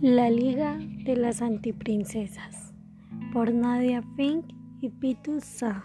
La Liga de las Antiprincesas por Nadia Fink y Pitu Sa.